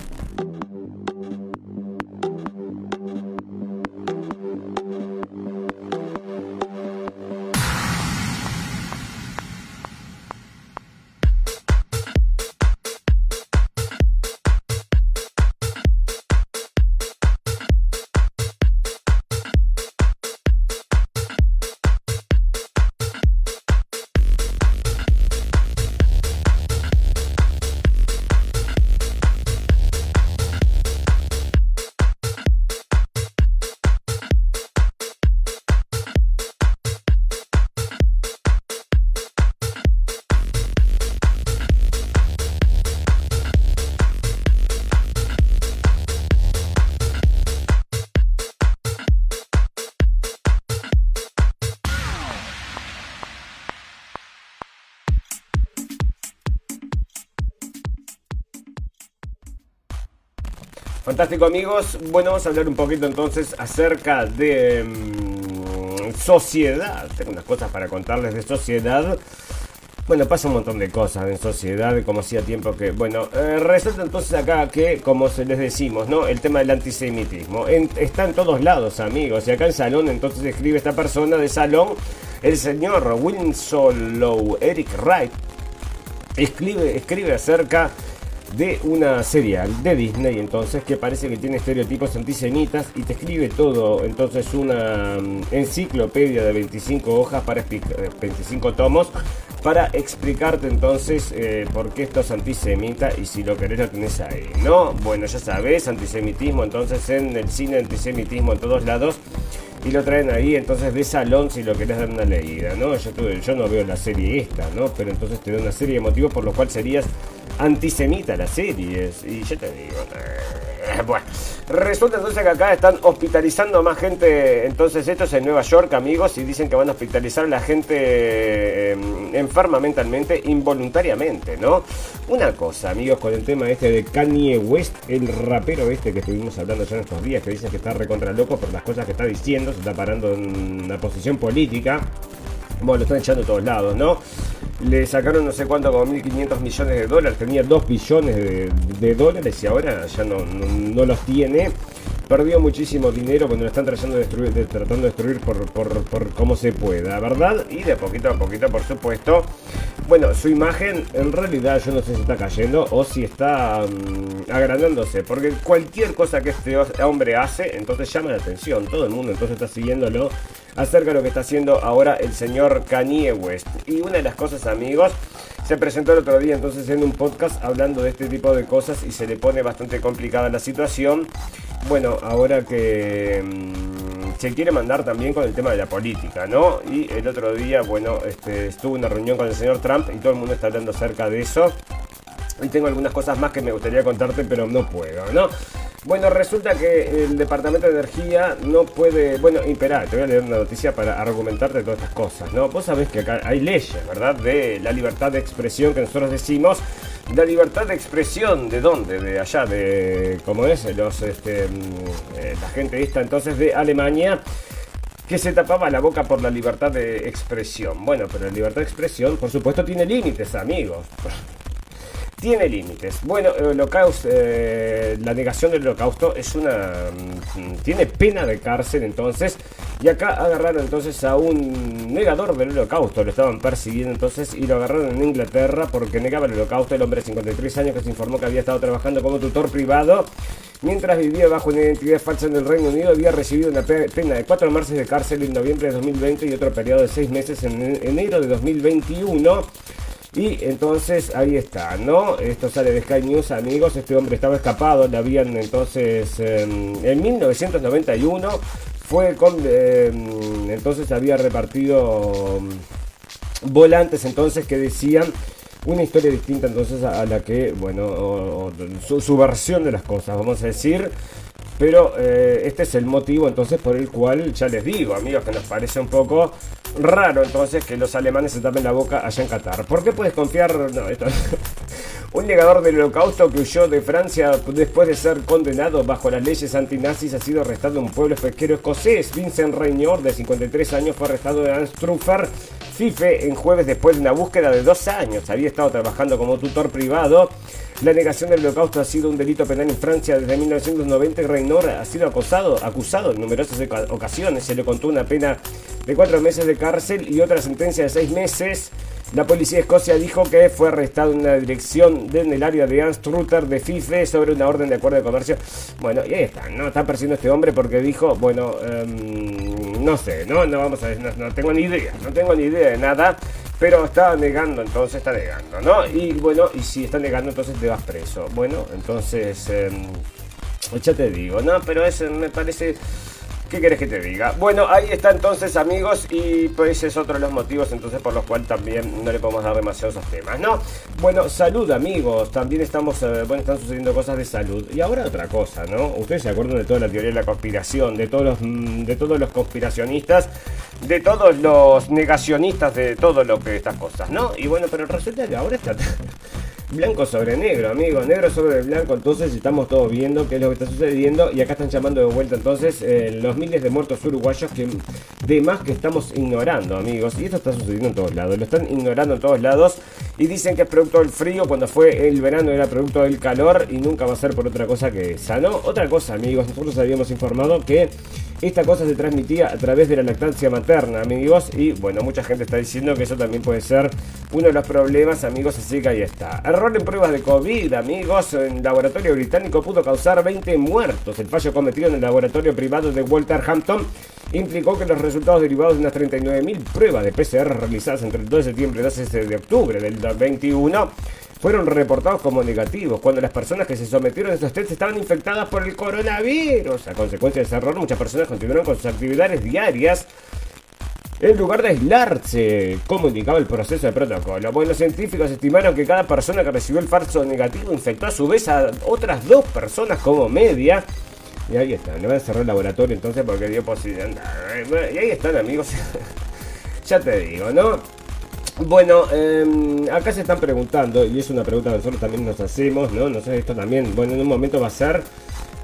Fantástico amigos, bueno, vamos a hablar un poquito entonces acerca de mm, sociedad. Tengo unas cosas para contarles de sociedad. Bueno, pasa un montón de cosas en sociedad, como hacía tiempo que... Bueno, eh, resulta entonces acá que, como se les decimos, ¿no? El tema del antisemitismo está en todos lados, amigos. Y acá en Salón entonces escribe esta persona de Salón, el señor Winslow Eric Wright, escribe, escribe acerca de una serie de Disney entonces que parece que tiene estereotipos antisemitas y te escribe todo entonces una mm, enciclopedia de 25 hojas para 25 eh, tomos para explicarte entonces eh, por qué esto es antisemita y si lo querés lo tenés ahí, ¿no? Bueno, ya sabes, antisemitismo entonces en el cine, antisemitismo en todos lados y lo traen ahí entonces de salón si lo querés dar una leída, ¿no? Yo, yo no veo la serie esta, ¿no? Pero entonces te da una serie de motivos por los cuales serías antisemita la serie. Y yo te digo, eh, bueno, resulta entonces que acá están hospitalizando a más gente. Entonces, esto es en Nueva York, amigos, y dicen que van a hospitalizar a la gente eh, enferma mentalmente involuntariamente, ¿no? Una cosa, amigos, con el tema este de Kanye West, el rapero este que estuvimos hablando ya en estos días, que dicen que está recontra loco por las cosas que está diciendo, se está parando en una posición política. Bueno, lo están echando a todos lados, ¿no? Le sacaron no sé cuánto, como 1.500 millones de dólares. Tenía 2 billones de, dólares y ahora ya no, no, los tiene. Perdió muchísimo dinero cuando lo están tratando de destruir, tratando de destruir por, por, por cómo se pueda, ¿verdad? Y de poquito a poquito, por supuesto. Bueno, su imagen en realidad yo no sé si está cayendo o si está mm, agrandándose. Porque cualquier cosa que este hombre hace, entonces llama la atención. Todo el mundo entonces está siguiéndolo acerca de lo que está haciendo ahora el señor Kanye West. Y una de las cosas, amigos, se presentó el otro día entonces en un podcast hablando de este tipo de cosas y se le pone bastante complicada la situación. Bueno, ahora que mm, se quiere mandar también con el tema de la política, ¿no? Y el otro día, bueno, este, estuvo una reunión con el señor Trump y todo el mundo está hablando acerca de eso. Y tengo algunas cosas más que me gustaría contarte, pero no puedo, ¿no? Bueno, resulta que el Departamento de Energía no puede. Bueno, imperar, te voy a leer una noticia para argumentarte todas estas cosas, ¿no? Vos sabés que acá hay leyes, ¿verdad? De la libertad de expresión que nosotros decimos. La libertad de expresión, ¿de dónde? De allá, de. ¿Cómo es? Los, este, mm, eh, la gente esta entonces de Alemania que se tapaba la boca por la libertad de expresión. Bueno, pero la libertad de expresión, por supuesto, tiene límites, amigos tiene límites. Bueno, el holocausto, eh, la negación del holocausto es una... Mm, tiene pena de cárcel entonces. Y acá agarraron entonces a un negador del holocausto. Lo estaban persiguiendo entonces y lo agarraron en Inglaterra porque negaba el holocausto. El hombre de 53 años que se informó que había estado trabajando como tutor privado. Mientras vivía bajo una identidad falsa en el Reino Unido, había recibido una pena de cuatro meses de cárcel en noviembre de 2020 y otro periodo de seis meses en enero de 2021 y entonces ahí está, ¿no? Esto sale de Sky News, amigos. Este hombre estaba escapado, le habían entonces en 1991 fue con em, entonces había repartido mm, volantes entonces que decían una historia distinta entonces a, la que, bueno, su, versión de las cosas, vamos a decir. Pero eh, este es el motivo entonces por el cual, ya les digo, amigos, que nos parece un poco raro entonces que los alemanes se tapen la boca allá en Qatar. ¿Por qué puedes confiar? No, esto... Un negador del holocausto que huyó de Francia después de ser condenado bajo las leyes antinazis ha sido arrestado en un pueblo pesquero escocés. Vincent Reynor, de 53 años, fue arrestado en Anstruther, Fife, en jueves después de una búsqueda de dos años. Había estado trabajando como tutor privado. La negación del holocausto ha sido un delito penal en Francia desde 1990 y Reynor ha sido acosado, acusado en numerosas ocasiones. Se le contó una pena de cuatro meses de cárcel y otra sentencia de seis meses. La policía de Escocia dijo que fue arrestado en una dirección en el área de Anstrutter de Fife sobre una orden de acuerdo de comercio. Bueno, y ahí está, ¿no? Está persiguiendo este hombre porque dijo, bueno, em, no sé, ¿no? No vamos a ver, no, tengo ni idea, no tengo ni idea de nada. Pero está negando, entonces está negando, ¿no? Y bueno, y si está negando, entonces te vas preso. Bueno, entonces, em, ya te digo, ¿no? Pero eso me parece ¿Qué querés que te diga? Bueno, ahí está entonces amigos y pues es otro de los motivos entonces por los cuales también no le podemos dar demasiados temas, ¿no? Bueno, salud amigos, también estamos, eh, bueno, están sucediendo cosas de salud. Y ahora otra cosa, ¿no? Ustedes se acuerdan de toda la teoría de la conspiración, de todos los, mm, de todos los conspiracionistas, de todos los negacionistas de todo lo que estas cosas, ¿no? Y bueno, pero resulta que ahora está... blanco sobre negro, amigos, negro sobre blanco, entonces estamos todos viendo qué es lo que está sucediendo y acá están llamando de vuelta entonces eh, los miles de muertos uruguayos que de más que estamos ignorando, amigos, y esto está sucediendo en todos lados, lo están ignorando en todos lados. Y dicen que es producto del frío, cuando fue el verano era producto del calor y nunca va a ser por otra cosa que sano. Otra cosa, amigos, nosotros habíamos informado que esta cosa se transmitía a través de la lactancia materna, amigos, y bueno, mucha gente está diciendo que eso también puede ser uno de los problemas, amigos, así que ahí está. Error en pruebas de COVID, amigos, en laboratorio británico pudo causar 20 muertos. El fallo cometido en el laboratorio privado de Walter Hampton implicó que los resultados derivados de unas 39.000 pruebas de PCR realizadas entre el 2 de septiembre y el 12 de octubre del 2021 fueron reportados como negativos cuando las personas que se sometieron a estos tests estaban infectadas por el coronavirus. A consecuencia de ese error, muchas personas continuaron con sus actividades diarias en lugar de aislarse, como indicaba el proceso de protocolo. Bueno, los científicos estimaron que cada persona que recibió el falso negativo infectó a su vez a otras dos personas como media. Y ahí están, le van a cerrar el laboratorio entonces porque dio posibilidad. Y ahí están amigos. ya te digo, ¿no? Bueno, em, acá se están preguntando, y es una pregunta que nosotros también nos hacemos, ¿no? No sé, esto también, bueno, en un momento va a ser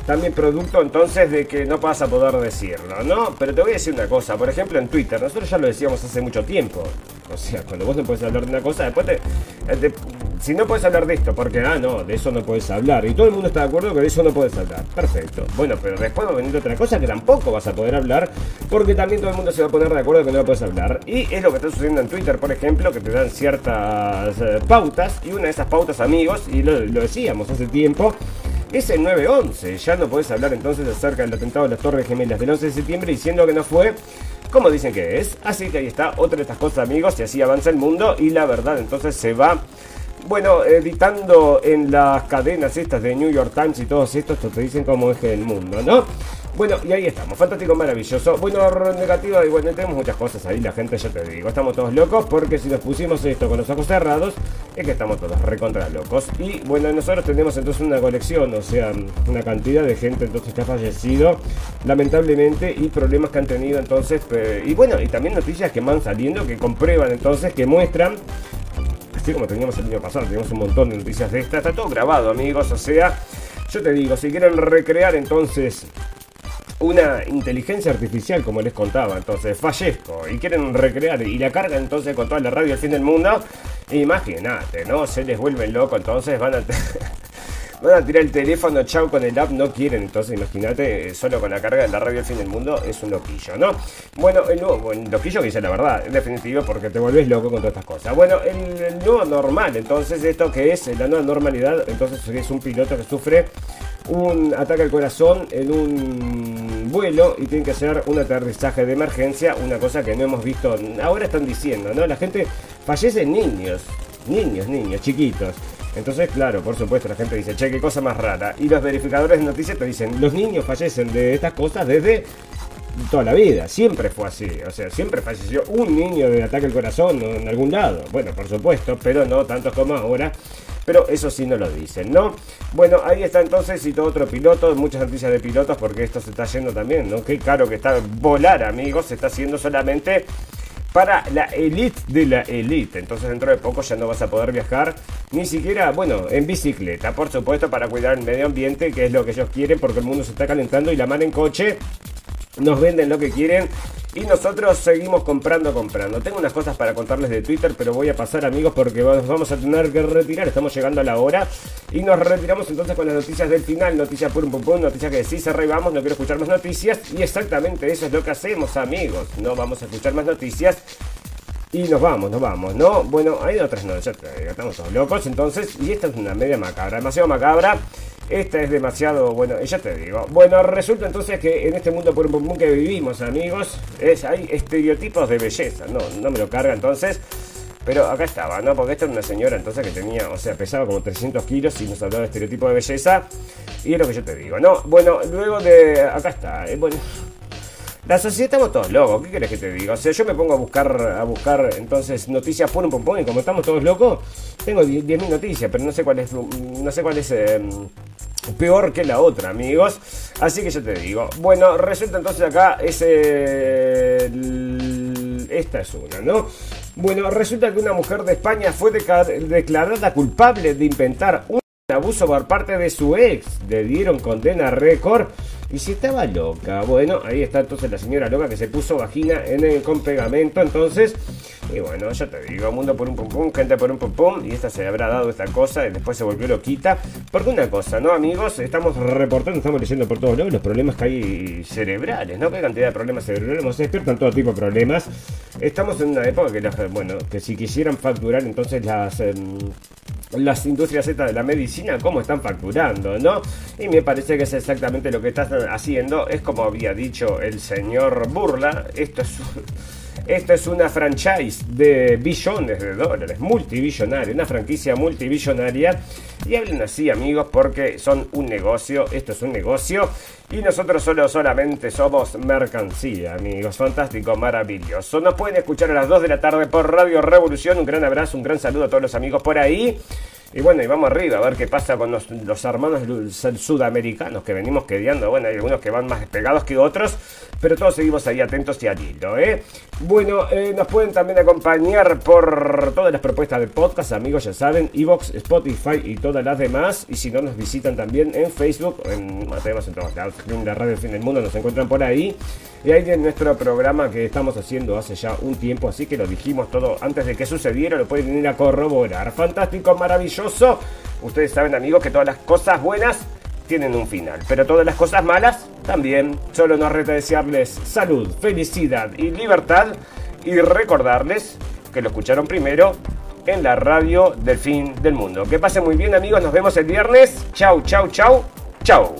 también producto entonces de que no vas a poder decirlo, ¿no? Pero te voy a decir una cosa, por ejemplo en Twitter, nosotros ya lo decíamos hace mucho tiempo. O sea, cuando vos no puedes hablar de una cosa, después te, eh, si no puedes hablar de esto, porque ah, no, de eso no puedes hablar, y todo el mundo está de acuerdo que de eso no puedes hablar, perfecto. Bueno, pero después va a venir otra cosa que tampoco vas a poder hablar, porque también todo el mundo se va a poner de acuerdo que no puedes hablar. Y es lo que está sucediendo en Twitter, por ejemplo, que te dan ciertas eh, pautas, y una de esas pautas, amigos, y lo decíamos hace tiempo, es el 9-11. Ya no puedes hablar entonces acerca del atentado de las Torres Gemelas del 11 de septiembre diciendo que no fue como dicen que es. Así que ahí está, otra de estas cosas, amigos, y así avanza el mundo y la verdad entonces se va. Bueno, editando en las cadenas estas de New York Times y todos estos, te dicen cómo es el mundo, ¿no? Bueno, y ahí estamos, fantástico, maravilloso. Bueno, negativo, y bueno, tenemos muchas cosas ahí, la gente ya te digo, estamos todos locos porque si nos pusimos esto con los ojos cerrados, es que estamos todos recontra locos. Y bueno, nosotros tenemos entonces una colección, o sea, una cantidad de gente entonces que ha fallecido, lamentablemente, y problemas que han tenido entonces, y bueno, y también noticias que van saliendo que comprueban entonces, que muestran así como teníamos el año pasado, teníamos un montón de noticias de esta, está todo grabado amigos, o sea, yo te digo, si quieren recrear entonces una inteligencia artificial, como les contaba. Entonces, fallezco y quieren recrear y la carga entonces con toda la radio del fin del mundo. Imagínate, ¿no? Se les vuelve loco, entonces van a. A tirar el teléfono, chao con el app, no quieren. Entonces, imagínate, solo con la carga de la radio del fin del mundo es un loquillo, ¿no? Bueno, el nuevo, loquillo que dice la verdad, en definitiva, porque te vuelves loco con todas estas cosas. Bueno, el, nuevo normal, entonces, esto que es la nueva normalidad, entonces es un piloto que sufre un ataque al corazón en un vuelo y tiene que hacer un aterrizaje de emergencia, una cosa que no hemos visto, ahora están diciendo, ¿no? La gente fallece niños, niños, niños, chiquitos. Entonces, claro, por supuesto, la gente dice, che, qué cosa más rara. Y los verificadores de noticias te dicen, los niños fallecen de estas cosas desde toda la vida. Siempre fue así. O sea, siempre falleció un niño de ataque al corazón en algún lado. Bueno, por supuesto, pero no tantos como ahora. Pero eso sí no lo dicen, ¿no? Bueno, ahí está entonces y todo otro piloto, muchas noticias de pilotos porque esto se está yendo también, ¿no? Qué caro que está volar, amigos, se está haciendo solamente para la elite de la elite. Entonces dentro de poco ya no vas a poder viajar ni siquiera, bueno, en bicicleta, por supuesto, para cuidar el medio ambiente, que es lo que ellos quieren, porque el mundo se está calentando y la mano en coche nos venden lo que quieren y nosotros seguimos comprando, comprando. Tengo unas cosas para contarles de Twitter, pero voy a pasar amigos porque vamos a tener que retirar. Estamos llegando a la hora y nos retiramos entonces con las noticias del final. Noticias pum pum pum, noticias que sí se vamos, no quiero escuchar más noticias. Y exactamente eso es lo que hacemos amigos. No vamos a escuchar más noticias. Y nos vamos, nos vamos, ¿no? Bueno, hay otras noticias, estamos todos locos entonces. Y esta es una media macabra, demasiado macabra. Esta es demasiado, bueno, ya te digo. Bueno, resulta entonces que en este mundo por un que vivimos, amigos, es, hay estereotipos de belleza. No, no me lo carga entonces. Pero acá estaba, ¿no? Porque esta es una señora entonces que tenía, o sea, pesaba como 300 kilos y nos hablaba de estereotipo de belleza. Y es lo que yo te digo, ¿no? Bueno, luego de... Acá está, eh, bueno... La sociedad estamos todos locos, ¿qué querés que te diga? O sea, yo me pongo a buscar, a buscar entonces noticias por un pompón y como estamos todos locos, tengo 10.000 noticias, pero no sé cuál es, no sé cuál es em, peor que la otra, amigos. Así que yo te digo. Bueno, resulta entonces acá es esta es una, ¿no? Bueno, resulta que una mujer de España fue declarada culpable de inventar un abuso por parte de su ex. Le dieron condena récord. Y si estaba loca, bueno, ahí está entonces la señora loca que se puso vagina en el, con pegamento. Entonces, y bueno, ya te digo, mundo por un pum pum, gente por un pum. Y esta se habrá dado esta cosa y después se volvió loquita. Porque una cosa, ¿no, amigos? Estamos reportando, estamos leyendo por todos lados los problemas que hay cerebrales, ¿no? Qué cantidad de problemas cerebrales. Se despiertan todo tipo de problemas. Estamos en una época que, bueno, que si quisieran facturar entonces las. Em, las industrias estas de la medicina, cómo están facturando, ¿no? Y me parece que es exactamente lo que están haciendo. Es como había dicho el señor Burla, esto es... Esto es una franchise de billones de dólares, multibillonaria, una franquicia multibillonaria. Y hablen así, amigos, porque son un negocio, esto es un negocio. Y nosotros solo solamente somos mercancía, amigos. Fantástico, maravilloso. Nos pueden escuchar a las 2 de la tarde por Radio Revolución. Un gran abrazo, un gran saludo a todos los amigos por ahí. Y bueno, y vamos arriba a ver qué pasa con los, hermanos sudamericanos que venimos quedando. Bueno, hay algunos que van más despegados que otros, pero todos seguimos ahí atentos y al ¿eh? Bueno, eh, nos pueden también acompañar por todas las propuestas de podcast, amigos, ya saben, Evox, Spotify y todas las demás. Y si no, nos visitan también en Facebook, en, tenemos en todos lados, en del mundo, nos encuentran por ahí. Y ahí en nuestro programa que estamos haciendo hace ya un tiempo, así que lo dijimos todo antes de que sucediera, lo pueden venir a corroborar. Fantástico, maravilloso. Ustedes saben, amigos, que todas las cosas buenas tienen un final, pero todas las cosas malas también. Solo nos resta desearles salud, felicidad y libertad y recordarles que lo escucharon primero en la radio del fin del mundo. Que pasen muy bien amigos, nos vemos el viernes. Chau, chau, chau, chau.